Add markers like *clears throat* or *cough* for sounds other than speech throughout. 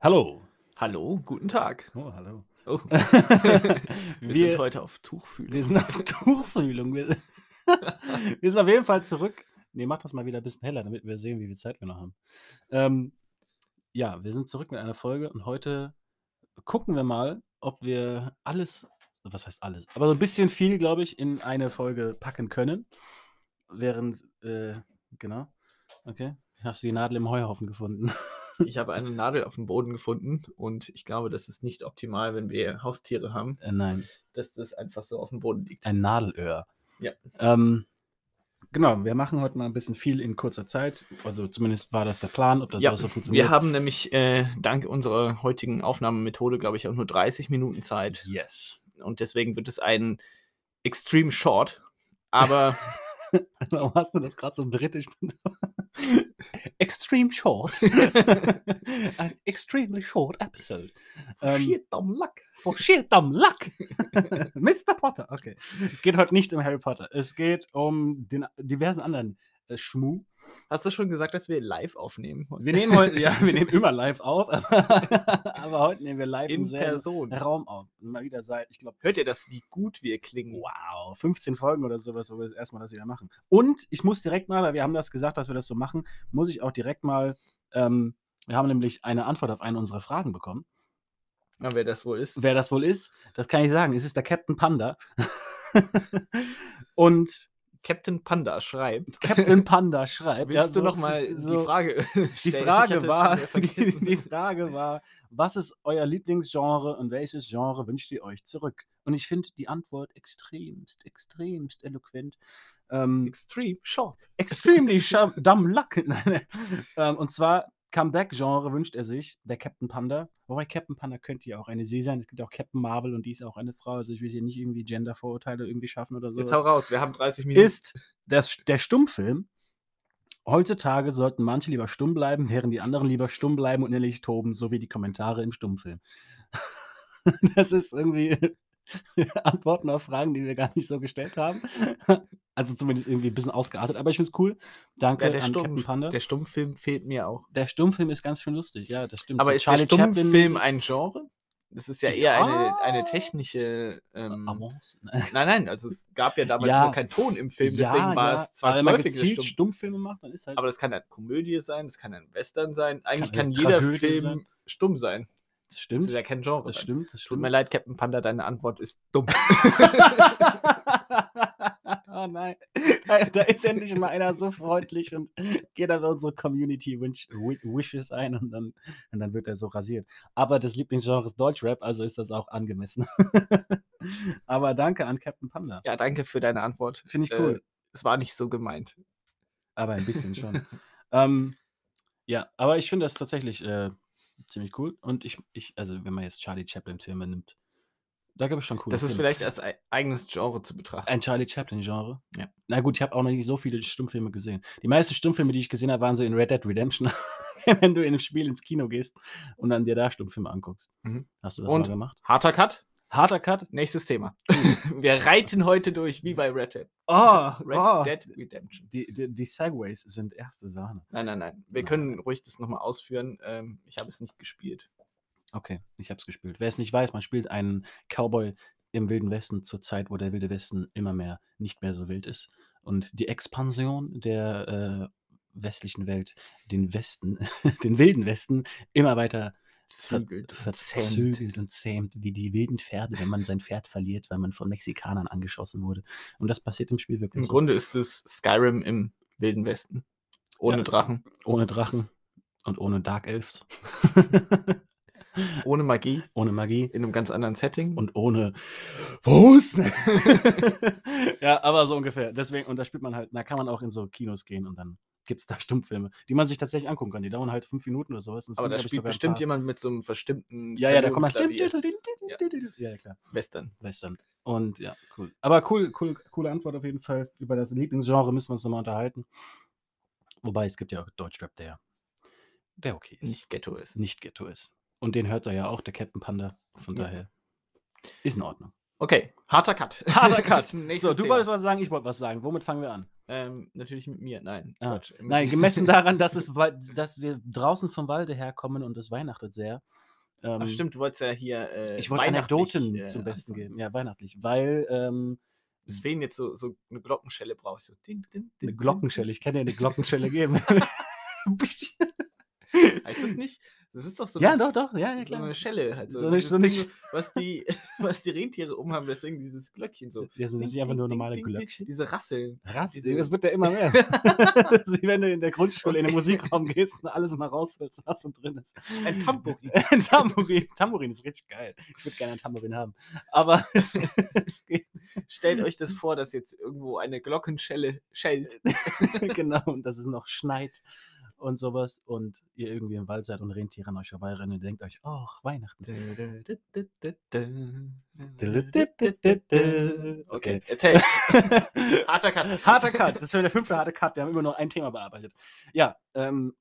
Hallo. Hallo, guten Tag. Oh, hallo. Oh. *laughs* Wir, Wir- sind heute auf Tuchfühlung. Wir sind auf Tuchfühlung. Wir, *laughs* wir sind auf jeden Fall zurück. Nee, mach das mal wieder ein bisschen heller, damit wir sehen, wie viel Zeit wir noch haben. Ähm, ja, wir sind zurück mit einer Folge und heute gucken wir mal, ob wir alles, was heißt alles, aber so ein bisschen viel, glaube ich, in eine Folge packen können. Während, äh, genau, okay, hast du die Nadel im Heuhaufen gefunden. Ich habe eine Nadel auf dem Boden gefunden und ich glaube, das ist nicht optimal, wenn wir Haustiere haben, Äh, nein, dass das einfach so auf dem Boden liegt. ein Nadelöhr. Ja. Ähm, genau, wir machen heute mal ein bisschen viel in kurzer Zeit. Also zumindest war das der Plan, ob das ja, auch so funktioniert. wir haben nämlich äh, dank unserer heutigen Aufnahmemethode, glaube ich, auch nur 30 Minuten Zeit. Yes. Und deswegen wird es ein Extreme Short. Aber *laughs* Warum hast du das gerade so britisch betont? *laughs* Extreme short. *laughs* An extremely short episode. Ähm, shit, dumb luck. For sheer dumb luck. *laughs* Mr. Potter. Okay. Es geht heute nicht um Harry Potter. Es geht um den diversen anderen Schmu. Hast du schon gesagt, dass wir live aufnehmen? Wir nehmen heute, ja, *laughs* wir nehmen immer live auf, aber, *laughs* aber heute nehmen wir live in Person. Raum auf. Mal wieder seit, ich glaube, Hört ihr das, wie gut wir klingen? Wow, 15 Folgen oder sowas, wo wir das erste Mal das wieder machen. Und ich muss direkt mal, weil wir haben das gesagt, dass wir das so machen, muss ich auch direkt mal, ähm, wir haben nämlich eine Antwort auf eine unserer Fragen bekommen. Na, wer das wohl ist? Wer das wohl ist, das kann ich sagen. Es ist der Captain Panda. *laughs* Und Captain Panda schreibt. Captain *laughs* Panda schreibt. Willst ja, du noch mal so- die Frage Die Frage, war, die, *laughs* die Frage war, was ist euer Lieblingsgenre und welches Genre wünscht ihr euch zurück? Und ich finde die Antwort extremst, extremst eloquent. Ähm, Extreme Short. extremely *laughs* dumb luck. ähm, und zwar Comeback-Genre wünscht er sich, der Captain Panda. Wobei Captain Panda könnte ja auch eine Sie sein. Es gibt auch Captain Marvel und die ist auch eine Frau. Also ich will hier nicht irgendwie Gender-Vorurteile irgendwie schaffen oder so. Jetzt hau raus, wir haben 30 Minuten. Ist das, der Stummfilm. Heutzutage sollten manche lieber stumm bleiben, während die anderen lieber stumm bleiben und innerlich toben, so wie die Kommentare im Stummfilm. *laughs* das ist irgendwie *laughs* Antworten auf Fragen, die wir gar nicht so gestellt haben. *laughs* Also zumindest irgendwie ein bisschen ausgeartet, aber ich finde es cool. Danke ja, der, an Captain Stumm, Panda. der Stummfilm fehlt mir auch. Der Stummfilm ist ganz schön lustig, ja, das stimmt. Aber ist der Chaplin- Stummfilm ein Genre? Das ist ja eher Ja. eine, eine technische. Ähm, Avance? nein, nein, also es gab ja damals Ja. nur keinen Ton im Film, Ja, deswegen war ja. es man zwangsläufig der gezielt Stumm. Stummfilme macht, dann ist halt. Aber das kann eine Komödie sein, das kann ein Western sein. Das kann Eigentlich eine kann, jeder Tragödie Film sein. stumm sein. Das Das stimmt. ist ja kein Genre. Das stimmt, das Tut stimmt. mir leid, Captain Panda, deine Antwort ist dumm. *laughs* *laughs* oh nein. Da, da ist endlich mal einer so freundlich und geht dann unsere Community Wish, Wi- Wishes ein und dann, und dann wird er so rasiert. Aber das Lieblingsgenre ist Deutschrap, also ist das auch angemessen. *laughs* Aber danke an Captain Panda. ja, danke für deine Antwort. Finde ich cool. Äh, es war nicht so gemeint. Aber ein bisschen schon. ähm, ja, aber ich finde das tatsächlich äh, ziemlich cool. Und ich, ich, also wenn man jetzt Charlie Chaplin-Filme nimmt, da gibt es schon coole Das ist Filme. vielleicht als ei- eigenes Genre zu betrachten. Ein Charlie Chaplin-Genre? Ja. Na gut, ich habe auch noch nicht so viele Stummfilme gesehen. Die meisten Stummfilme, die ich gesehen habe, waren so in Red Dead Redemption. *laughs* Wenn du in einem Spiel ins Kino gehst und dann dir da Stummfilme anguckst. Mhm. Hast du das Und? mal gemacht? Harter Cut, Harter Cut? nächstes Thema. *laughs* Wir reiten heute durch wie bei Red Dead. Oh, Red Dead Redemption. Die, die, die Segways sind erste Sahne. Nein, nein, nein. Wir Nein. können ruhig das nochmal ausführen. Ähm, ich habe es nicht gespielt. Okay, ich habe es gespielt. Wer es nicht weiß, man spielt einen Cowboy im Wilden Westen zur Zeit, wo der Wilde Westen immer mehr nicht mehr so wild ist. Und die Expansion der äh, westlichen Welt, den Westen, *laughs* den Wilden Westen, immer weiter ver Zügelt und verzügelt und zähmt, wie die wilden Pferde, wenn man sein Pferd verliert, weil man von Mexikanern angeschossen wurde. Und das passiert im Spiel wirklich Im so. Grunde ist es Skyrim im Wilden Westen. Ohne Ja. Drachen, Ohne Drachen und ohne Dark Elves. *laughs* ohne Magie, ohne Magie. in einem ganz anderen Setting. und ohne Fuß. *laughs* ja, aber so ungefähr. Deswegen, und da spielt man halt, da kann man auch in so Kinos gehen und dann gibt es da *laughs* Stummfilme, die man sich tatsächlich angucken kann. Die dauern halt fünf Minuten oder sowas. aber da spielt bestimmt jemand mit so einem verstimmten Ja, ja, da kommt man. Saloon-Klavier. *laughs* Ja, ja, klar. Western. Western. Und ja, cool. Aber cool, cool, coole Antwort auf jeden Fall. Über das Lieblingsgenre müssen wir uns nochmal unterhalten. Wobei es gibt ja auch Deutschrap, der, der okay ist. Nicht Ghetto ist. Nicht Ghetto ist. Und den hört er ja auch, der Captain Panda. Von Ja. daher ist in Ordnung. Okay, harter Cut. Harter Cut. *laughs* So, du Thema. wolltest was sagen, ich wollte was sagen. Womit fangen wir an? Ähm, natürlich mit mir. Nein, Ah, Nein, gemessen daran, dass, es, *laughs* dass wir draußen vom Walde herkommen und es weihnachtet sehr. Ach ähm, stimmt, du wolltest ja hier äh, Ich wollte Anekdoten äh, zum Besten geben. Ja, weihnachtlich. Weil ähm, Deswegen jetzt so, so eine Glockenschelle brauchst. So din, din, din, eine Glockenschelle, ich kann dir eine Glockenschelle geben. *laughs* *laughs* Heißt das nicht? Das ist doch so ja, eine, doch, doch, ja, ja, so eine Schelle. Halt, so, So dieses so Ding, was, die, *laughs* was die Rentiere umhaben, deswegen dieses Glöckchen so. Ja, sind nicht einfach nur normale Glöckchen? Diese Rasseln. Rass, diese- das wird ja immer mehr. das ist wie wenn du in der Grundschule in den Musikraum gehst und alles mal rausholst, was so drin ist. Ein Tambourin. *laughs* Ein Tambourin. Tambourin ist richtig geil. Ich würde gerne ein Tambourin haben. Aber *laughs* es, es geht. Stellt euch das vor, dass jetzt irgendwo eine Glockenschelle schellt. genau, und dass es noch schneit und sowas und ihr irgendwie im Wald seid und Rentiere an euch vorbeirennen und denkt euch, ach, Weihnachten. Okay, *laughs* erzähl. Harter Cut. *laughs* harter Cut. Das ist schon der fünfte harte Cut. Wir haben immer nur ein Thema bearbeitet. Ja, ähm,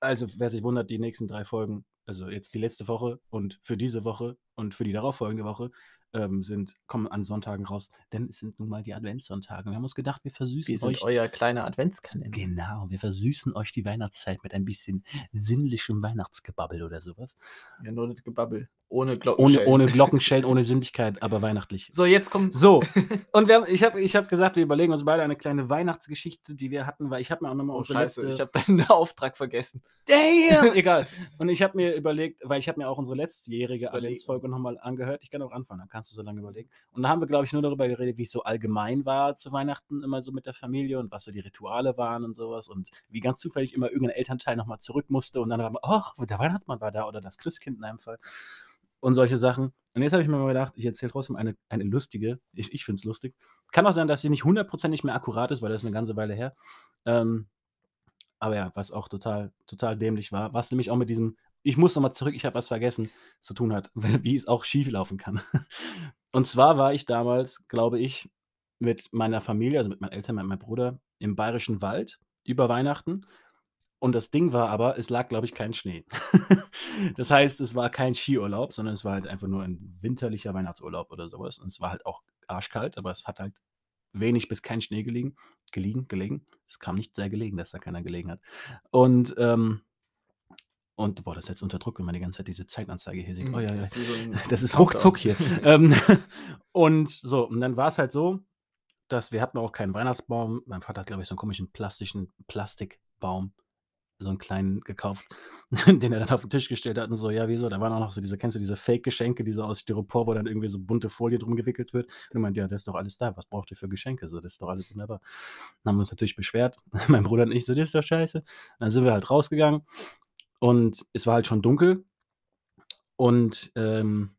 also wer sich wundert, die nächsten drei Folgen, also jetzt die letzte Woche und für diese Woche und für die darauffolgende Woche, ähm, sind, kommen an Sonntagen raus, denn es sind nun mal die Adventssonntage. Wir haben uns gedacht, wir versüßen Wir euch. euer kleiner Adventskalender. Genau, wir versüßen euch die Weihnachtszeit mit ein bisschen sinnlichem Weihnachtsgebabbel oder sowas. Ja, nur das Gebabbel. Ohne Ohne, Glockenschellen. ohne Glockenschellen, ohne Sündigkeit, aber weihnachtlich. So, jetzt kommt. So, und wir haben, ich habe ich hab gesagt, wir überlegen uns beide eine kleine Weihnachtsgeschichte, die wir hatten, weil ich habe mir auch nochmal Oh, unsere scheiße, letzte... ich habe deinen *laughs* Auftrag vergessen. Damn! *laughs* Egal. Und ich habe mir überlegt, weil ich habe mir auch unsere letztjährige Adventsfolge nochmal angehört. Ich kann auch anfangen, dann kannst du so lange überlegen. Und da haben wir, glaube ich, nur darüber geredet, wie es so allgemein war zu Weihnachten, immer so mit der Familie und was so die Rituale waren und sowas. Und wie ganz zufällig immer irgendein Elternteil nochmal zurück musste und dann war, ach, der Weihnachtsmann war da oder das Christkind in einem Fall. Und solche Sachen. Und jetzt habe ich mir mal gedacht, ich erzähle trotzdem eine, eine lustige, ich, ich finde es lustig. Kann auch sein, dass sie nicht hundertprozentig mehr akkurat ist, weil das ist eine ganze Weile her. Ähm, aber ja, was auch total, total dämlich war, was nämlich auch mit diesem, ich muss nochmal zurück, ich habe was vergessen, zu tun hat, *laughs* wie es auch schief laufen kann. Und zwar war ich damals, glaube ich, mit meiner Familie, also mit meinen Eltern, mit meinem Bruder, im Bayerischen Wald über Weihnachten. Und das Ding war aber, es lag, glaube ich, kein Schnee. *laughs* das heißt, es war kein Skiurlaub, sondern es war halt einfach nur ein winterlicher Weihnachtsurlaub oder sowas. Und es war halt auch arschkalt, aber es hat halt wenig bis kein Schnee gelegen, gelegen, gelegen. Es kam nicht sehr gelegen, dass da keiner gelegen hat. Und, ähm, und boah, das ist jetzt unter Druck, wenn man die ganze Zeit diese Zeitanzeige hier sieht. Oh, ja, ja. Das ist, so Das ist ruckzuck hier. *laughs* ähm, und so, und dann war es halt so, dass wir hatten auch keinen Weihnachtsbaum. Mein Vater hat, glaube ich, so einen komischen plastischen Plastikbaum, so einen kleinen gekauft, *laughs* den er dann auf den Tisch gestellt hat und so, ja, wieso? Da waren auch noch so diese, kennst du diese Fake-Geschenke, diese aus Styropor, wo dann irgendwie so bunte Folie drum gewickelt wird. Und er meint, ja, das ist doch alles da. Was braucht ihr für Geschenke? So, das ist doch alles wunderbar. Dann haben wir uns natürlich beschwert. *laughs* mein Bruder und ich so, das ist doch scheiße. Dann sind wir halt rausgegangen und es war halt schon dunkel. Und, ähm,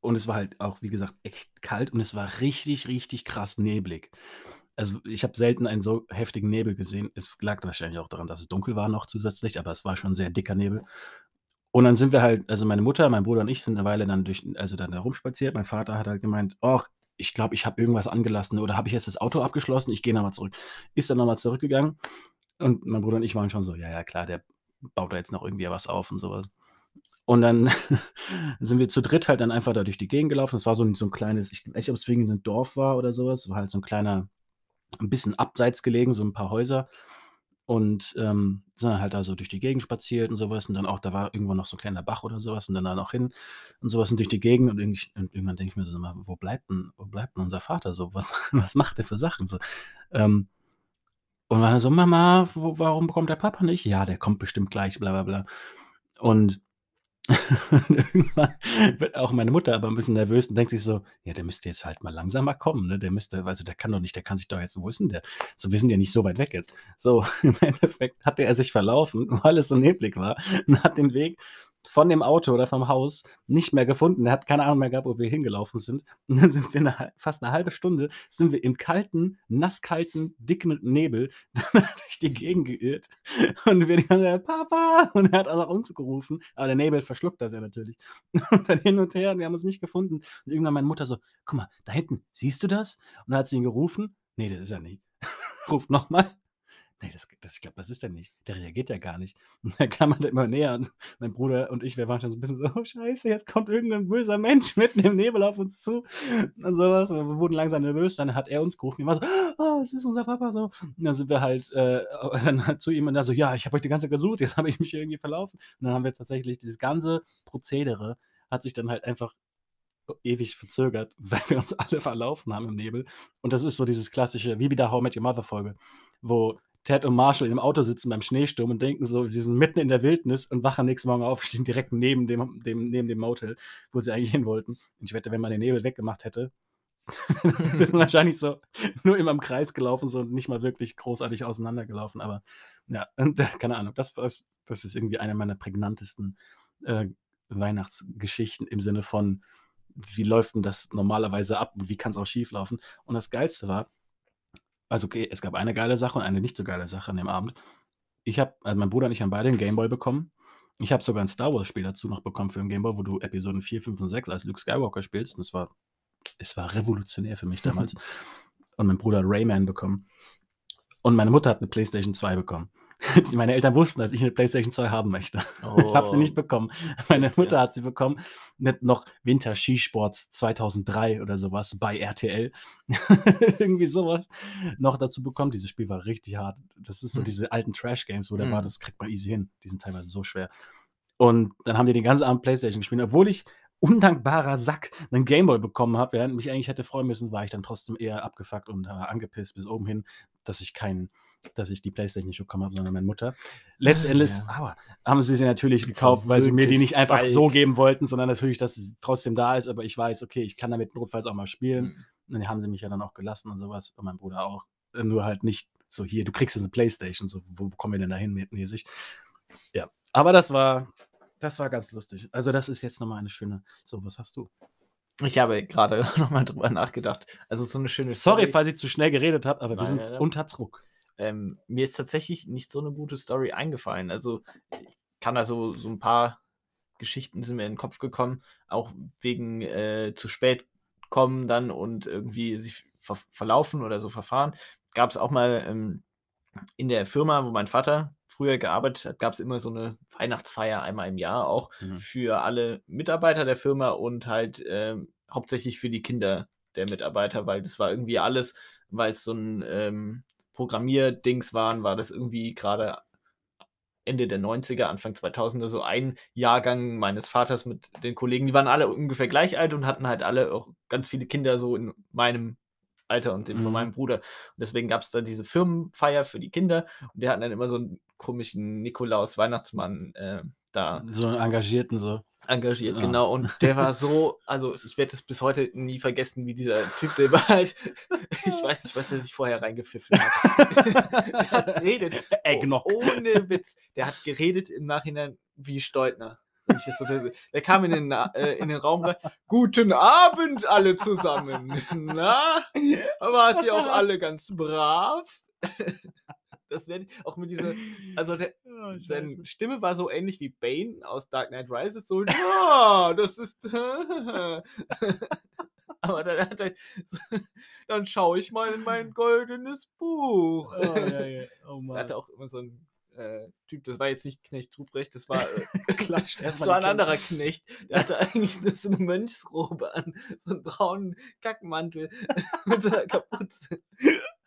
und es war halt auch, wie gesagt, echt kalt und es war richtig, richtig krass neblig. Also ich habe selten einen so heftigen Nebel gesehen. Es lag wahrscheinlich auch daran, dass es dunkel war noch zusätzlich, aber es war schon sehr dicker Nebel. Und dann sind wir halt, also meine Mutter, mein Bruder und ich sind eine Weile dann durch, also dann da rumspaziert. Mein Vater hat halt gemeint, ach, ich glaube, ich habe irgendwas angelassen oder habe ich jetzt das Auto abgeschlossen? Ich gehe nochmal zurück. Ist dann nochmal zurückgegangen und mein Bruder und ich waren schon so, ja, ja, klar, der baut da jetzt noch irgendwie was auf und sowas. Und dann *laughs* sind wir zu dritt halt dann einfach da durch die Gegend gelaufen. Es war so ein, so ein kleines, ich weiß nicht, ob es wegen ein Dorf war oder sowas. War halt so ein kleiner, ein bisschen abseits gelegen, so ein paar Häuser. Und ähm, sind dann halt da so durch die Gegend spaziert und sowas. Und dann auch, da war irgendwo noch so ein kleiner Bach oder sowas. Und dann da noch hin und sowas und durch die Gegend. Und, und irgendwann denke ich mir so, mal, wo bleibt denn, wo bleibt denn unser Vater so? Was, *laughs* was macht der für Sachen so? Ähm, und war dann so, Mama, wo, warum kommt der Papa nicht? Ja, der kommt bestimmt gleich, bla bla bla. Und *laughs* irgendwann wird auch meine Mutter aber ein bisschen nervös und denkt sich so, ja, der müsste jetzt halt mal langsamer kommen, ne? Der müsste, also der kann doch nicht, der kann sich doch jetzt, wo ist denn der? So, wir sind ja nicht so weit weg jetzt. So, *laughs* im Endeffekt hatte er sich verlaufen, weil es so neblig war und hat den Weg von dem Auto oder vom Haus nicht mehr gefunden. Er hat keine Ahnung mehr gehabt, wo wir hingelaufen sind. *laughs* Und dann sind wir eine, fast eine halbe Stunde, sind wir im kalten, nasskalten, dicken Nebel *laughs* durch die Gegend geirrt. Und wir ganze Zeit, Papa! Und er hat auch nach uns gerufen. Aber der Nebel verschluckt das ja natürlich. *laughs* Und dann hin und her, und wir haben uns nicht gefunden. Und irgendwann meine Mutter so, guck mal, da hinten, siehst du das? Und dann hat sie ihn gerufen. Nee, das ist er nicht. Ruft nochmal. Nee, das, das, ich glaube, das ist der nicht. Der reagiert ja gar nicht. *laughs* Und dann kam man immer näher und mein Bruder und ich, wir waren schon so ein bisschen so, oh scheiße, jetzt kommt irgendein böser Mensch mitten im Nebel auf uns zu und sowas. Und wir wurden langsam nervös. Dann hat er uns gerufen, wir waren so, oh, es ist unser Papa so. Und dann sind wir halt äh, *laughs* dann zu ihm und da so, ja, ich habe euch die ganze Zeit gesucht, jetzt habe ich mich irgendwie verlaufen. Und dann haben wir tatsächlich dieses ganze Prozedere hat sich dann halt einfach ewig verzögert, *laughs* weil wir uns alle verlaufen haben im Nebel. Und das ist so dieses klassische, wie bei der How Met Your Mother Folge, wo Ted und Marshall im Auto sitzen beim Schneesturm und denken so, sie sind mitten in der Wildnis und wachen nächsten Morgen auf, *laughs* stehen direkt neben dem, dem, neben dem Motel, wo sie eigentlich hin wollten. Und ich wette, wenn man den Nebel weggemacht hätte, *laughs* wären *laughs* wahrscheinlich so nur immer im Kreis gelaufen so und nicht mal wirklich großartig auseinandergelaufen. Aber ja, und, keine Ahnung, das, das, das ist irgendwie eine meiner prägnantesten äh, Weihnachtsgeschichten im Sinne von, wie läuft denn das normalerweise ab und wie kann es auch schief laufen? Und das Geilste war, also okay, es gab eine geile Sache und eine nicht so geile Sache an dem Abend. Ich habe, also mein Bruder und ich haben beide einen Gameboy bekommen. Ich habe sogar ein Star Wars-Spiel dazu noch bekommen für den Gameboy, wo du Episoden 4, 5 und 6 als Luke Skywalker spielst. Und es war, es war revolutionär für mich damals. *laughs* und mein Bruder hat Rayman bekommen. Und meine Mutter hat eine PlayStation 2 bekommen. *laughs* Meine Eltern wussten, dass ich eine PlayStation 2 haben möchte. *laughs* Oh. habe sie nicht bekommen. Meine Mutter ja. hat sie bekommen. Nicht noch Winter Skisports 2003 oder sowas bei RTL. *laughs* Irgendwie sowas noch dazu bekommen. Dieses Spiel war richtig hart. Das ist so hm. diese alten Trash-Games, wo der hm. war, das kriegt man easy hin. Die sind teilweise so schwer. Und dann haben die den ganzen Abend PlayStation gespielt, obwohl ich undankbarer Sack einen Gameboy bekommen habe, während mich eigentlich hätte freuen müssen, war ich dann trotzdem eher abgefuckt und äh, angepisst bis oben hin, dass ich keinen dass ich die Playstation nicht bekommen habe, sondern meine Mutter. Letztendlich ja. aber, haben sie sie natürlich gekauft, weil sie mir die nicht einfach so geben wollten, sondern natürlich, dass sie trotzdem da ist. Aber ich weiß, okay, ich kann damit notfalls auch mal spielen. Mhm. Und dann haben sie mich ja dann auch gelassen und sowas. Und mein Bruder auch. Äh, nur halt nicht so hier, du kriegst jetzt eine Playstation. So, wo, wo kommen wir denn da hin mäßig? Ja, aber das war, das war ganz lustig. Also, das ist jetzt nochmal eine schöne. So, was hast du? Ich habe gerade *laughs* nochmal drüber nachgedacht. Also so eine schöne Story. Sorry, falls ich zu schnell geredet habe, aber Nein, wir sind ja, ja. unter Druck. Ähm, mir ist tatsächlich nicht so eine gute Story eingefallen. Also ich kann da so, so ein paar Geschichten sind mir in den Kopf gekommen, auch wegen äh, zu spät kommen dann und irgendwie sich ver verlaufen oder so verfahren. Gab es auch mal ähm, in der Firma, wo mein Vater früher gearbeitet hat, gab es immer so eine Weihnachtsfeier einmal im Jahr auch mhm. für alle Mitarbeiter der Firma und halt äh, hauptsächlich für die Kinder der Mitarbeiter, weil das war irgendwie alles, weil es so ein ähm, Programmierdings waren, war das irgendwie gerade Ende der 90er, Anfang 2000er so ein Jahrgang meines Vaters mit den Kollegen. Die waren alle ungefähr gleich alt und hatten halt alle auch ganz viele Kinder so in meinem Alter und dem mhm. von meinem Bruder. Und deswegen gab es da diese Firmenfeier für die Kinder und die hatten dann immer so einen komischen Nikolaus-Weihnachtsmann äh, da. So einen Engagierten so engagiert, ja. genau. Und der war so, *laughs* also ich werde es bis heute nie vergessen, wie dieser Typ, der war halt, *laughs* ich weiß nicht, was der sich vorher reingepfiffen hat. *laughs* der hat geredet, noch. ohne Witz, der hat geredet im Nachhinein wie Steutner. Der kam in den, äh, in den Raum rein. Guten Abend alle zusammen. Na, wart ihr auch alle ganz brav? Das werde ich auch mit dieser, *laughs* also der, oh, seine Stimme war so ähnlich wie Bane aus Dark Knight Rises, so, *laughs* ja, das ist, *laughs* aber dann hat er, dann schaue ich mal in mein goldenes Buch. Oh, ja, ja. oh Mann. Er hatte auch immer so ein äh, Typ, das war jetzt nicht Knecht Ruprecht, das war äh, das war ein anderer Knecht. Der hatte eigentlich so eine Mönchsrobe an, so einen braunen Kackmantel mit so einer Kapuze.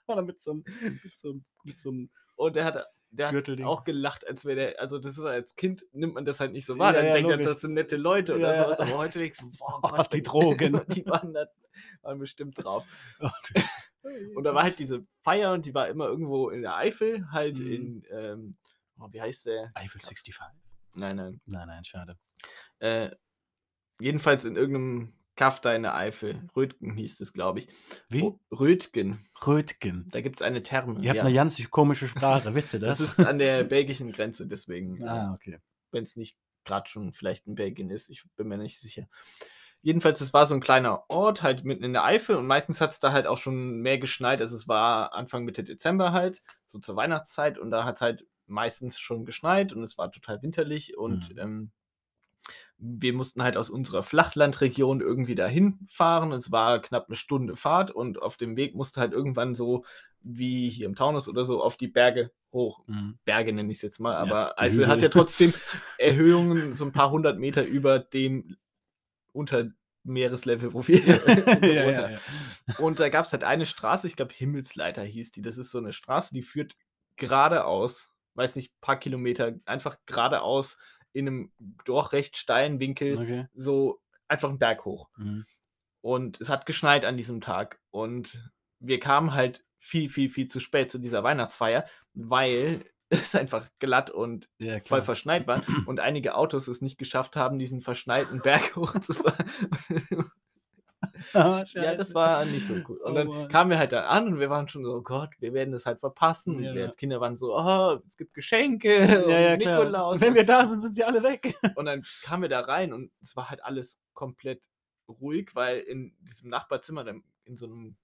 Oder *laughs* mit so einem, mit so einem, mit so einem und der hat, der hat auch gelacht, als wäre der, also das ist als Kind nimmt man das halt nicht so wahr. Ja, dann ja, denkt er, das sind nette Leute oder ja, sowas, aber heute denkst du, *laughs* boah, Gott, die Drogen. *laughs* die waren, da, waren bestimmt drauf. und da war halt diese Feier und die war immer irgendwo in der Eifel, halt mhm. in, ähm, oh, wie heißt der? Eifel 65. Nein, nein. Nein, nein, schade. Äh, jedenfalls in irgendeinem Kaff deine Eifel. Rötgen hieß es, glaube ich. Wie? Oh, Rötgen. Rötgen. Da gibt es eine Therme. Ihr habt ja. eine ganz komische Sprache, wisst ihr *laughs* das? Das ist an der belgischen Grenze, deswegen. *laughs* ah, okay. Wenn es nicht gerade schon vielleicht in Belgien ist, ich bin mir nicht sicher. Jedenfalls, es war so ein kleiner Ort, halt mitten in der Eifel und meistens hat es da halt auch schon mehr geschneit. Also es war Anfang Mitte Dezember halt, so zur Weihnachtszeit und da hat es halt meistens schon geschneit und es war total winterlich und mhm. ähm, wir mussten halt aus unserer Flachlandregion irgendwie dahin fahren. Es war knapp eine Stunde Fahrt und auf dem Weg musste halt irgendwann so, wie hier im Taunus oder so, auf die Berge hoch. Mhm. Berge nenne ich es jetzt mal, Ja, aber die Eifel hat Hügel. ja trotzdem *laughs* Erhöhungen so ein paar hundert Meter über dem unter Meereslevel, wo wir ja, *laughs* *laughs* ja, ja. Und da gab es halt eine Straße, ich glaube Himmelsleiter hieß die. Das ist so eine Straße, die führt geradeaus, weiß nicht, paar Kilometer, einfach geradeaus in einem doch recht steilen Winkel, Okay. so einfach einen Berg hoch. Mhm. Und es hat geschneit an diesem Tag. Und wir kamen halt viel, viel, viel zu spät zu dieser Weihnachtsfeier, weil *laughs* es einfach glatt und Ja, voll verschneit war und einige Autos es nicht geschafft haben, diesen verschneiten Berg *laughs* hochzufahren. *laughs* Ah, ja, das war nicht so cool. Und Oh dann Mann. kamen wir halt da an und wir waren schon so, oh Gott, wir werden das halt verpassen. Und Ja, wir als Kinder waren so, oh, es gibt Geschenke *laughs* Ja, und ja, klar. Nikolaus. Wenn wir da sind, sind sie alle weg. *laughs* Und dann kamen wir da rein und es war halt alles komplett ruhig, weil in diesem Nachbarzimmer, in so einem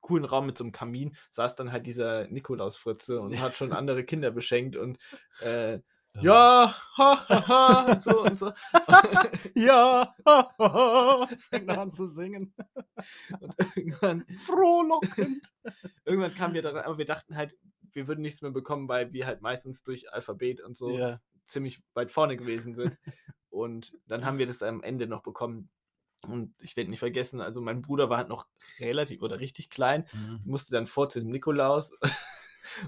coolen Raum mit so einem Kamin, saß dann halt dieser Nikolaus-Fritze und hat schon andere Kinder beschenkt und äh, ja, ha, ha, ha, so und so. *laughs* Ja. Fängt noch an zu singen. Und irgendwann, Frohlockend. irgendwann kamen wir da rein, aber wir dachten halt, wir würden nichts mehr bekommen, weil wir halt meistens durch Alphabet und so Ja. ziemlich weit vorne gewesen sind. Und dann haben wir das am Ende noch bekommen. Und ich werde nicht vergessen, also mein Bruder war halt noch relativ oder richtig klein, Mhm. musste dann vor zu dem Nikolaus.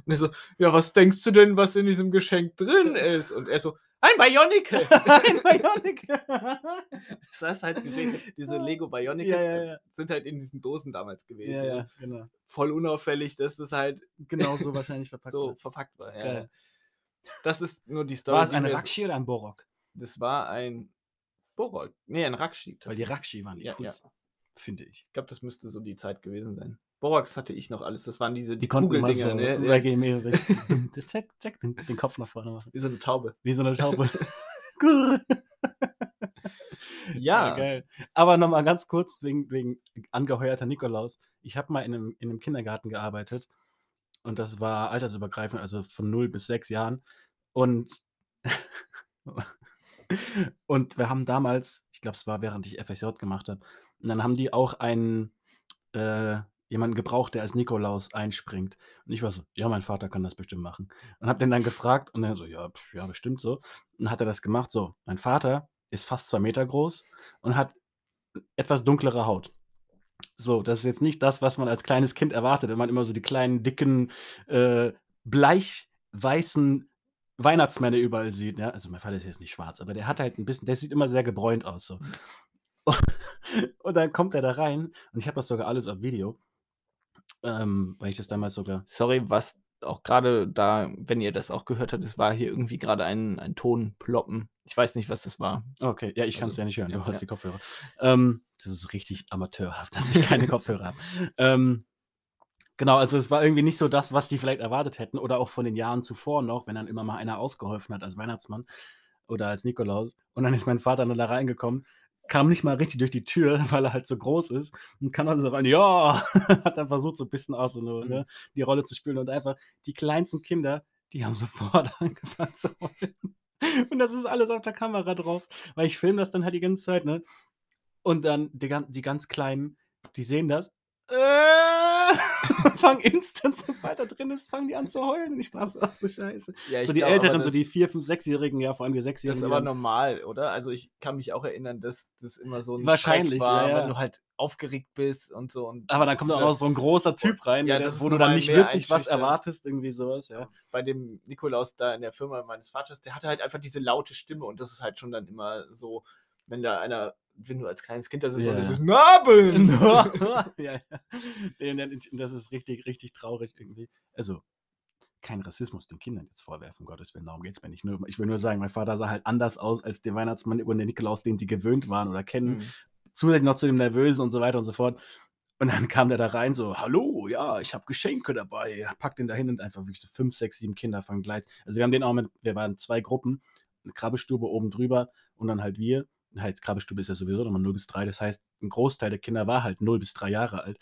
Und er so, ja, was denkst du denn, was in diesem Geschenk drin ist? Und er so, ein Bionicle! *laughs* Ein Bionic. *laughs* das hast du halt gesehen, diese Lego Bionicles Ja, ja, ja. sind halt in diesen Dosen damals gewesen. Ja, und genau. Voll unauffällig, dass das halt Genau *laughs* so wahrscheinlich verpackt. so wird. verpackt war. Ja. Geil. Das ist nur die Story. War es ein Rakshi oder ein Borok? Das war ein Borok. Nee, ein Rakshi. Weil die. Rakshi waren die coolsten, finde ich. Ich glaube, das müsste so die Zeit gewesen sein. Borax hatte ich noch alles. Das waren diese die, Die Kugeldinger, so ne? Ja, reggae-mäßig *laughs* check, check, den, den Kopf nach vorne machen. Wie so eine Taube. Wie so eine Taube. *laughs* *laughs* Ja. geil. Aber nochmal ganz kurz wegen, wegen angeheuerter Nikolaus. Ich habe mal in einem, in einem Kindergarten gearbeitet und das war altersübergreifend, also von 0 bis 6 Jahren. Und, und wir haben damals, ich glaube, es war während ich FSJ gemacht habe, und dann haben die auch einen, äh, jemanden gebraucht, der als Nikolaus einspringt. Und ich war so, ja, mein Vater kann das bestimmt machen. Und habe den dann gefragt und er so, ja, pf, ja, bestimmt so. Und hat er das gemacht. So, mein Vater ist fast zwei Meter groß und hat etwas dunklere Haut. So, das ist jetzt nicht das, was man als kleines Kind erwartet, wenn man immer so die kleinen, dicken, äh, bleich-weißen Weihnachtsmänner überall sieht. Ja? Also mein Vater ist jetzt nicht schwarz, aber der hat halt ein bisschen, der sieht immer sehr gebräunt aus. So. *laughs* Und dann kommt er da rein und ich habe das sogar alles auf Video, ähm, weil ich das damals sogar. Sorry, was auch gerade da, wenn ihr das auch gehört habt, es war hier irgendwie gerade ein, ein Ton ploppen. Ich weiß nicht, was das war. Okay, ja, ich kann es Also, ja nicht hören, ja, du hast ja. die Kopfhörer. Ähm, das ist richtig amateurhaft, *laughs* dass ich keine Kopfhörer habe. Ähm, genau, also es war irgendwie nicht so das, was die vielleicht erwartet hätten oder auch von den Jahren zuvor noch, wenn dann immer mal einer ausgeholfen hat als Weihnachtsmann oder als Nikolaus. Und dann ist mein Vater dann da reingekommen, kam nicht mal richtig durch die Tür, *laughs* weil er halt so groß ist und kann dann so rein, ja, *laughs* hat dann versucht, so ein bisschen auch so eine, Mhm. ne, die Rolle zu spielen und einfach die kleinsten Kinder, die haben *laughs* sofort angefangen zu heulen. Und das ist alles auf der Kamera drauf, weil ich filme das dann halt die ganze Zeit, ne? Und dann die, die ganz Kleinen, die sehen das, äh, *laughs* fangen instant, sobald er drin ist, fangen die an zu heulen. Und ich war so, ach du Scheiße. Ja, so die glaub, Älteren, so das- die 4, 5, 6-Jährigen, ja, vor allem die Das 6-Jährigen. ist die aber normal, oder? Also ich kann mich auch erinnern, dass das immer so ein Wahrscheinlich, Schreck war, ja, ja. wenn du halt aufgeregt bist und so. Und aber dann kommt auch so ein großer Typ rein, Ja, der, das ist wo du dann nicht mehr wirklich was erwartest, irgendwie sowas, ja. bei dem Nikolaus da in der Firma meines Vaters, der hatte halt einfach diese laute Stimme und das ist halt schon dann immer so, wenn da einer, wenn du als kleines Kind da sitzt Ja. und es ist Naben! *laughs* *laughs* ja, ja. Das ist richtig, richtig traurig irgendwie. Also, kein Rassismus den Kindern jetzt vorwerfen, um Gottes Willen, darum geht es mir nicht. Nur, ich will nur sagen, mein Vater sah halt anders aus als der Weihnachtsmann oder der Nikolaus, den sie gewöhnt waren oder kennen. Mhm. Zusätzlich noch zu dem Nervösen und so weiter und so fort. Und dann kam der da rein, so, hallo, ja, ich habe Geschenke dabei. Packt den da hin und einfach wirklich so fünf, sechs, sieben Kinder fangen gleich. Also wir haben den auch mit, wir waren zwei Gruppen, eine Krabbelstube oben drüber und dann halt wir. Halt, Krabbelstube ist ja sowieso nochmal 0 bis 3, das heißt, ein Großteil der Kinder war halt 0 bis 3 Jahre alt.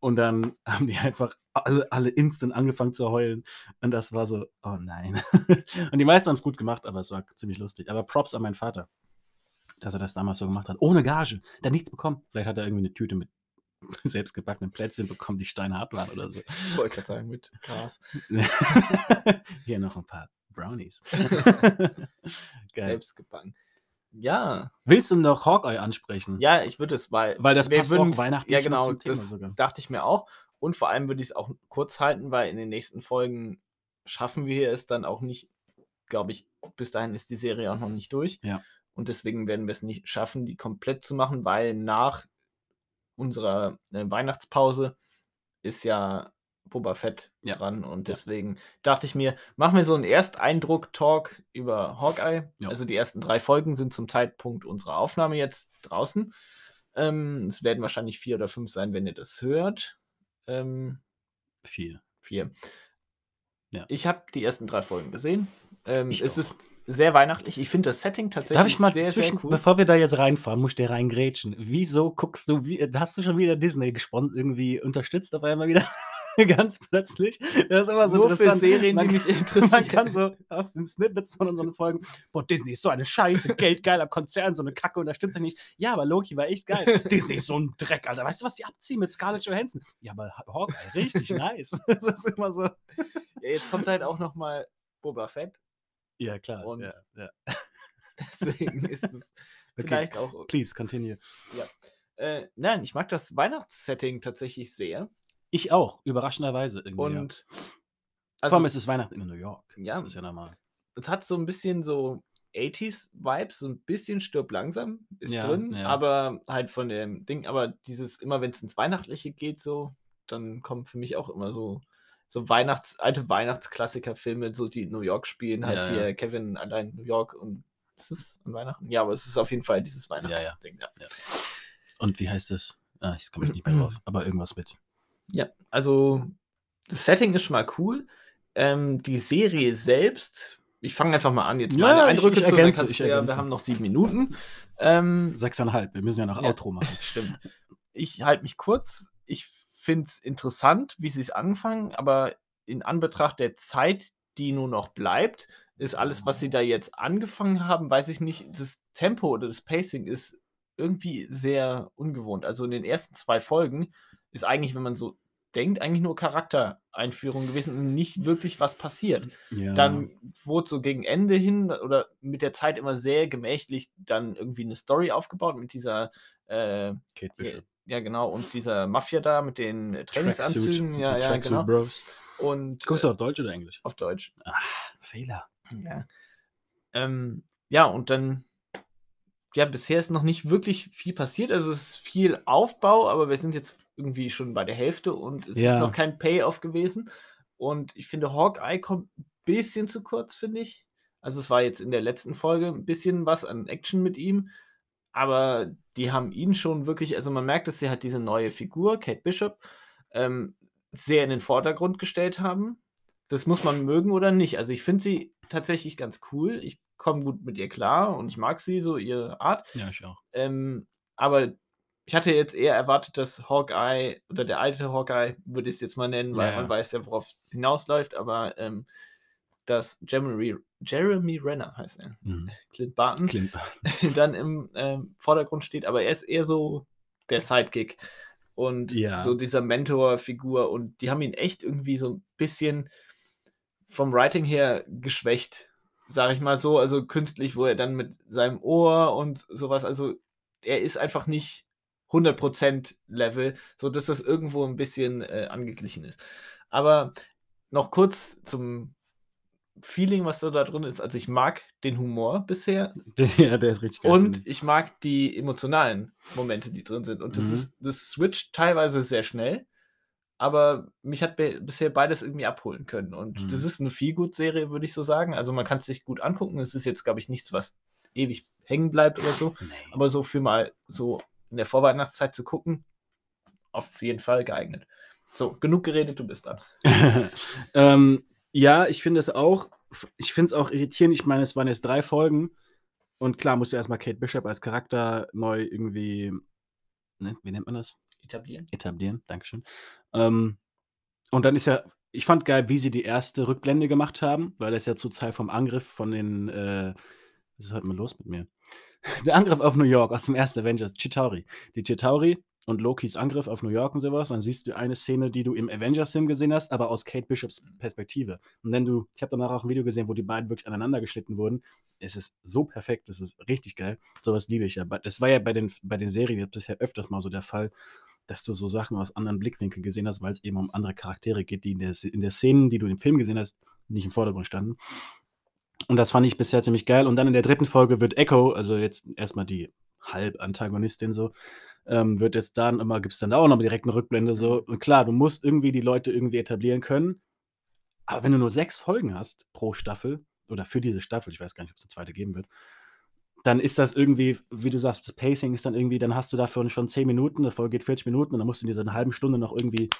Und dann *laughs* haben die einfach alle, alle instant angefangen zu heulen. Und das war so, oh nein. *laughs* und die meisten haben es gut gemacht, aber es war ziemlich lustig. Aber Props an meinen Vater, dass er das damals so gemacht hat. Ohne Gage. Der hat nichts bekommen. Vielleicht hat er irgendwie eine Tüte mit *laughs* selbstgebackenen Plätzchen bekommen, die steinhart waren oder so. Ich wollte gerade sagen, mit Gras. Hier noch ein paar Brownies. Geil. Ja, Willst du noch Hawkeye ansprechen? ja, ich würde es, weil, Weil das passt auch weihnachtlich Ja, genau, zum Thema das sogar. dachte ich mir auch. Und vor allem würde ich es auch kurz halten, weil in den nächsten Folgen schaffen wir es dann auch nicht, glaube ich, bis dahin ist die Serie auch noch nicht durch. Ja. Und deswegen werden wir es nicht schaffen, die komplett zu machen, weil nach unserer äh, Weihnachtspause ist ja Boba Fett Ja. dran. Und Ja. deswegen dachte ich mir, machen wir so einen Ersteindruck-Talk über Hawkeye. Ja. Also die ersten drei Folgen sind zum Zeitpunkt unserer Aufnahme jetzt draußen. Ähm, es werden wahrscheinlich vier oder fünf sein, wenn ihr das hört. Ähm, Vier. vier. Ja. Ich habe die ersten drei Folgen gesehen. Ähm, es auch. ist sehr weihnachtlich. Ich finde das Setting tatsächlich Darf ich mal sehr, zwischen, sehr cool. bevor wir da jetzt reinfahren, muss ich dir reingrätschen. Wieso guckst du, wie, hast du schon wieder Disney gesponsert, irgendwie unterstützt auf einmal wieder? *laughs* Ganz plötzlich. Das ist immer so Nur für interessant. Serien, man, die mich *laughs* man interessieren. kann so aus den Snippets von unseren Folgen, boah, Disney ist so eine Scheiße, *laughs* geldgeiler Konzern, so eine Kacke, unterstützt er nicht. Ja, aber Loki war echt geil. Disney ist so ein Dreck, Alter. Weißt du, was die abziehen mit Scarlett Johansson? Ja, aber Hawkeye, richtig nice. Das ist immer so. Ja, jetzt kommt halt auch noch mal Boba Fett. Ja, klar. Und- ja, ja. Deswegen ist es Okay. vielleicht auch. Please, continue. Äh, nein, ich mag das Weihnachtssetting tatsächlich sehr. Ich auch, überraschenderweise irgendwie. ja. Und Vor also, allem ist es Weihnachten in New York. Ja. Das ist ja normal. es hat so ein bisschen so 80s-Vibes, so ein bisschen stirb langsam ist Ja, drin, ja. aber halt von dem Ding, aber dieses, immer wenn es ins Weihnachtliche geht, so, dann kommen für mich auch immer so, so Weihnachts-, alte Weihnachtsklassiker-Filme, so die in New York spielen, halt Ja, hier ja. Kevin allein in New York und ist es an Weihnachten? Ja, aber es ist auf jeden Fall dieses ja. Weihnachtsding, ja. Und wie heißt es? Ah, ich komme nicht mehr *clears throat* drauf. Aber irgendwas mit. Ja, also das Setting ist schon mal cool. Ähm, die Serie selbst, ich fange einfach mal an, jetzt Ja, meine ich- Eindrücke ich zu, dann ergänze, ich ja, wir haben noch sieben Minuten. Ähm, Sechseinhalb. Wir müssen ja noch Ja. Outro machen. *laughs* stimmt. Ich halte mich kurz. Ich finde es interessant, wie sie es anfangen, aber in Anbetracht der Zeit, die nur noch bleibt, ist alles, was sie da jetzt angefangen haben, weiß ich nicht, das Tempo oder das Pacing ist irgendwie sehr ungewohnt. Also in den ersten zwei Folgen ist eigentlich, wenn man so denkt, eigentlich nur Charaktereinführung gewesen und nicht wirklich was passiert. Ja. Dann wurde so gegen Ende hin oder mit der Zeit immer sehr gemächlich dann irgendwie eine Story aufgebaut mit dieser, äh, Kate Bishop. ja genau, und dieser Mafia da mit den äh, Trainingsanzügen, Tracksuit. ja, ja, Tracksuit genau. Bros. Und Guckst äh, du auf Deutsch oder Englisch? auf Deutsch. Ah, Fehler. Ja. Ähm, ja, und dann, ja, bisher ist noch nicht wirklich viel passiert. Also es ist viel Aufbau, aber wir sind jetzt irgendwie schon bei der Hälfte und es Ja. ist noch kein Payoff gewesen. Und ich finde, Hawkeye kommt ein bisschen zu kurz, finde ich. Also es war jetzt in der letzten Folge ein bisschen was an Action mit ihm, aber die haben ihn schon wirklich, also man merkt, dass sie halt diese neue Figur, Kate Bishop, ähm, sehr in den Vordergrund gestellt haben. Das muss man mögen oder nicht. Also ich finde sie tatsächlich ganz cool. Ich komme gut mit ihr klar und ich mag sie, so ihre Art. Ja, ich auch. Ähm, aber ich hatte jetzt eher erwartet, dass Hawkeye oder der alte Hawkeye, würde ich es jetzt mal nennen, weil Ja, man weiß ja, worauf es hinausläuft, aber ähm, dass Jeremy, Jeremy Renner heißt er, Mhm. Clint Barton, Clint. *laughs* dann im ähm, Vordergrund steht, aber er ist eher so der Sidekick und Ja. so dieser Mentor-Figur und die haben ihn echt irgendwie so ein bisschen vom Writing her geschwächt, sag ich mal so, also künstlich, wo er dann mit seinem Ohr und sowas, also er ist einfach nicht 100% Level, so dass das irgendwo ein bisschen äh, angeglichen ist. Aber noch kurz zum Feeling, was so da drin ist. Also ich mag den Humor bisher *laughs* ja, der ist richtig geil. und ich mag die emotionalen Momente, die drin sind. Und das Mhm. ist, das switcht teilweise sehr schnell, aber mich hat be bisher beides irgendwie abholen können. Und das Mhm. ist eine Feelgood-Serie, würde ich so sagen. Also man kann es sich gut angucken. Es ist jetzt, glaube ich, nichts, was ewig hängen bleibt oder so. Nee. Aber so für mal so in der Vorweihnachtszeit zu gucken, auf jeden Fall geeignet. So, genug geredet, du bist dran. *laughs* ähm, ja, ich finde es auch, ich finde es auch irritierend. Ich meine, es waren jetzt drei Folgen und klar musste erstmal Kate Bishop als Charakter neu irgendwie, ne, wie nennt man das? Etablieren. Etablieren, Dankeschön. Ähm, und dann ist ja, ich fand geil, wie sie die erste Rückblende gemacht haben, weil das ja zur Zeit vom Angriff von den, äh, was ist heute mal los mit mir? Der Angriff auf New York aus dem ersten Avengers, Chitauri. Die Chitauri und Lokis Angriff auf New York und sowas, dann siehst du eine Szene, die du im Avengers-Film gesehen hast, aber aus Kate Bishops Perspektive. Und wenn du, ich habe danach auch ein Video gesehen, wo die beiden wirklich aneinander geschnitten wurden. Es ist so perfekt, es ist richtig geil. Sowas liebe ich ja. Das war ja bei den, bei den Serien bisher öfters mal so der Fall, dass du so Sachen aus anderen Blickwinkeln gesehen hast, weil es eben um andere Charaktere geht, die in der, in der Szene, die du im Film gesehen hast, nicht im Vordergrund standen. Und das fand ich bisher ziemlich geil. Und dann in der dritten Folge wird Echo, also jetzt erstmal die Halb-Antagonistin so, ähm, wird jetzt dann immer, gibt es dann auch noch direkt eine Rückblende so. Und klar, du musst irgendwie die Leute irgendwie etablieren können. Aber wenn du nur sechs Folgen hast pro Staffel, oder für diese Staffel, ich weiß gar nicht, ob es eine zweite geben wird, dann ist das irgendwie, wie du sagst, das Pacing ist dann irgendwie, dann hast du dafür schon 10 Minuten, eine Folge geht 40 Minuten und dann musst du in dieser halben Stunde noch irgendwie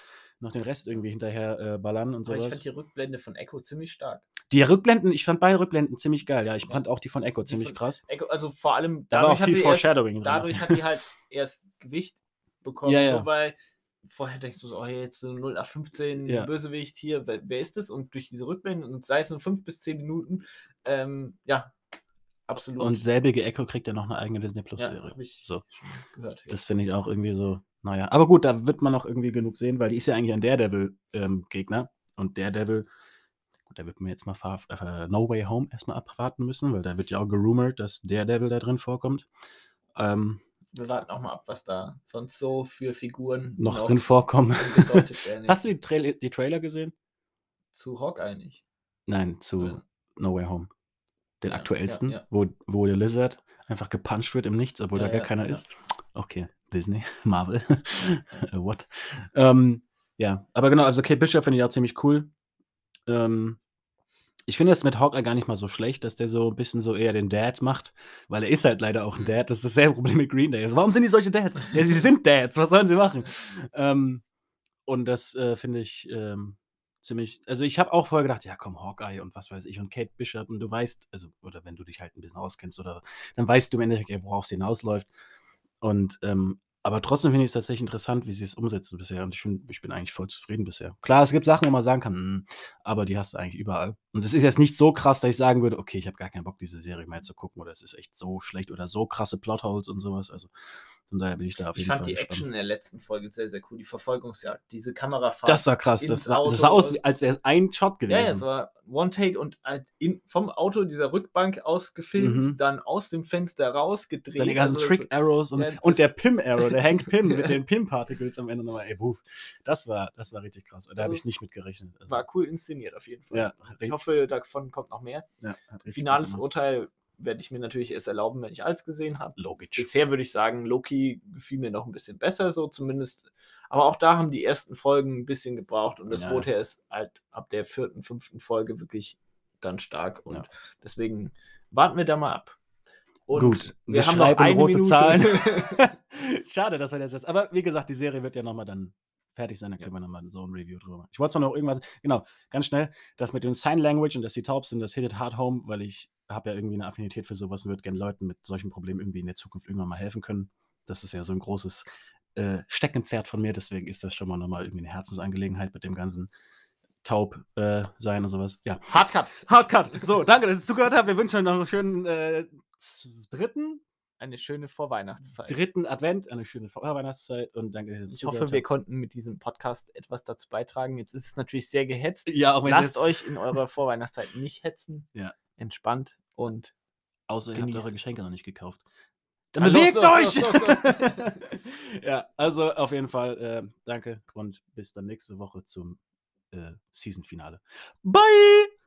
noch den Rest irgendwie hinterher äh, ballern und so. ich fand die Rückblende von Echo ziemlich stark. Die Rückblenden, ich fand beide Rückblenden ziemlich geil, ja. Ich ja. fand auch die von Echo die ziemlich von krass. Echo, also vor allem da dadurch, war auch viel Foreshadowing erst, dadurch hat die halt erst Gewicht bekommen, ja, ja. so weil vorher denkst du so, oh, jetzt so 0815 Ja. Bösewicht hier, wer, wer ist das? Und durch diese Rückblenden und sei es nur 5 bis 10 Minuten, ähm, ja, absolut. Und selbige Echo kriegt ja noch eine eigene Disney ja, Plus-Serie. ich So. gehört. Ja. Das finde ich auch irgendwie so, naja. Aber gut, da wird man noch irgendwie genug sehen, weil die ist ja eigentlich ein Daredevil-Gegner. und Daredevil, gut, da wird man jetzt mal äh, No Way Home erstmal abwarten müssen, weil da wird ja auch gerumort, dass Daredevil da drin vorkommt. Ähm, Wir warten auch mal ab, was da sonst so für Figuren noch drin vorkommen. *laughs* Hast du die, Trail die Trailer gesehen? zu Hawkeye nicht? Nein, zu Oder? No Way Home. Den Ja, aktuellsten, ja, ja. Wo, wo der Lizard einfach gepuncht wird im Nichts, obwohl Ja, da gar ja, keiner ja. ist. Okay, Disney, *laughs* Marvel. Äh, What? Ähm, ja, aber genau, also Kate Bishop finde ich auch ziemlich cool. Ähm, ich finde es mit Hawkeye gar nicht mal so schlecht, dass der so ein bisschen so eher den Dad macht, weil er ist halt leider auch ein Mhm. Dad. Das ist dasselbe Problem mit Green Day. Also, warum sind die solche Dads? Ja, sie sind Dads, was sollen sie machen? Ähm, und das äh, finde ich ähm, ziemlich. Also, ich habe auch vorher gedacht, ja, komm, Hawkeye und was weiß ich und Kate Bishop und du weißt, also, oder wenn du dich halt ein bisschen auskennst, oder dann weißt du im Endeffekt, worauf es hinausläuft. Und, ähm, aber trotzdem finde ich es tatsächlich interessant, wie sie es umsetzen bisher. Und ich, find, ich bin eigentlich voll zufrieden bisher. Klar, es gibt Sachen, wo man sagen kann, "Hm", aber die hast du eigentlich überall. Und es ist jetzt nicht so krass, dass ich sagen würde, okay, ich habe gar keinen Bock, diese Serie mehr zu gucken, oder es ist echt so schlecht oder so krasse Plotholes und sowas. Also von daher bin ich da auf Ich jeden fand Fall die gespannt. Action in der letzten Folge sehr, sehr cool. Die Verfolgungsjagd, diese Kamerafahrt. Das war krass. Das, war, das sah aus, als wäre es ein Shot gewesen. ja, es war One-Take und halt in, vom Auto dieser Rückbank aus gefilmt, Mhm. dann aus dem Fenster rausgedreht. Dann die ganzen Also, Trick Arrows und, ja, und der Pim Arrow, der Hank Pim *laughs* mit den Pim Particles am Ende nochmal. Ey, buff. Das war, das war richtig krass. Da habe ich Das nicht mit gerechnet. Also, War cool inszeniert auf jeden Fall. Ja, ich hoffe, davon kommt noch mehr. ja, Finales. Urteil werde ich mir natürlich erst erlauben, wenn ich alles gesehen habe. Logisch. Bisher würde ich sagen, Loki gefiel mir noch ein bisschen besser, so zumindest. Aber auch da haben die ersten Folgen ein bisschen gebraucht und das Ja. wurde erst halt ab der vierten, fünften Folge wirklich dann stark. Und Ja. deswegen warten wir da mal ab. Und Gut, wir haben noch eine rote Minute. Zahlen. *laughs* *laughs* Schade, dass wir das jetzt. Aber wie gesagt, die Serie wird ja nochmal dann fertig sein, dann Ja. können wir nochmal so ein Review drüber machen. Ich wollte zwar noch irgendwas, genau, ganz schnell, das mit den Sign Language und dass die taub sind, das hittet hard home, weil ich habe ja irgendwie eine Affinität für sowas und würde gerne Leuten mit solchen Problemen irgendwie in der Zukunft irgendwann mal helfen können. Das ist ja so ein großes äh, Steckenpferd von mir, deswegen ist das schon mal nochmal irgendwie eine Herzensangelegenheit mit dem ganzen taub äh, sein und sowas. Ja, Hardcut. Hardcut. So, danke, dass ihr zugehört habt. Wir wünschen euch noch einen schönen äh, dritten, Eine schöne Vorweihnachtszeit. dritten Advent, eine schöne Vorweihnachtszeit und danke, dass ihr Ich hoffe, wir habt. konnten mit diesem Podcast etwas dazu beitragen. Jetzt ist es natürlich sehr gehetzt. Ja, auch wenn Lasst euch in eurer Vorweihnachtszeit nicht hetzen. Ja. Entspannt und außer ihr habt eure Geschenke noch nicht gekauft. Dann Ah, los, bewegt los, euch! los, *laughs* los, ja, also auf jeden Fall äh, danke und bis dann nächste Woche zum äh, Season-Finale. Bye!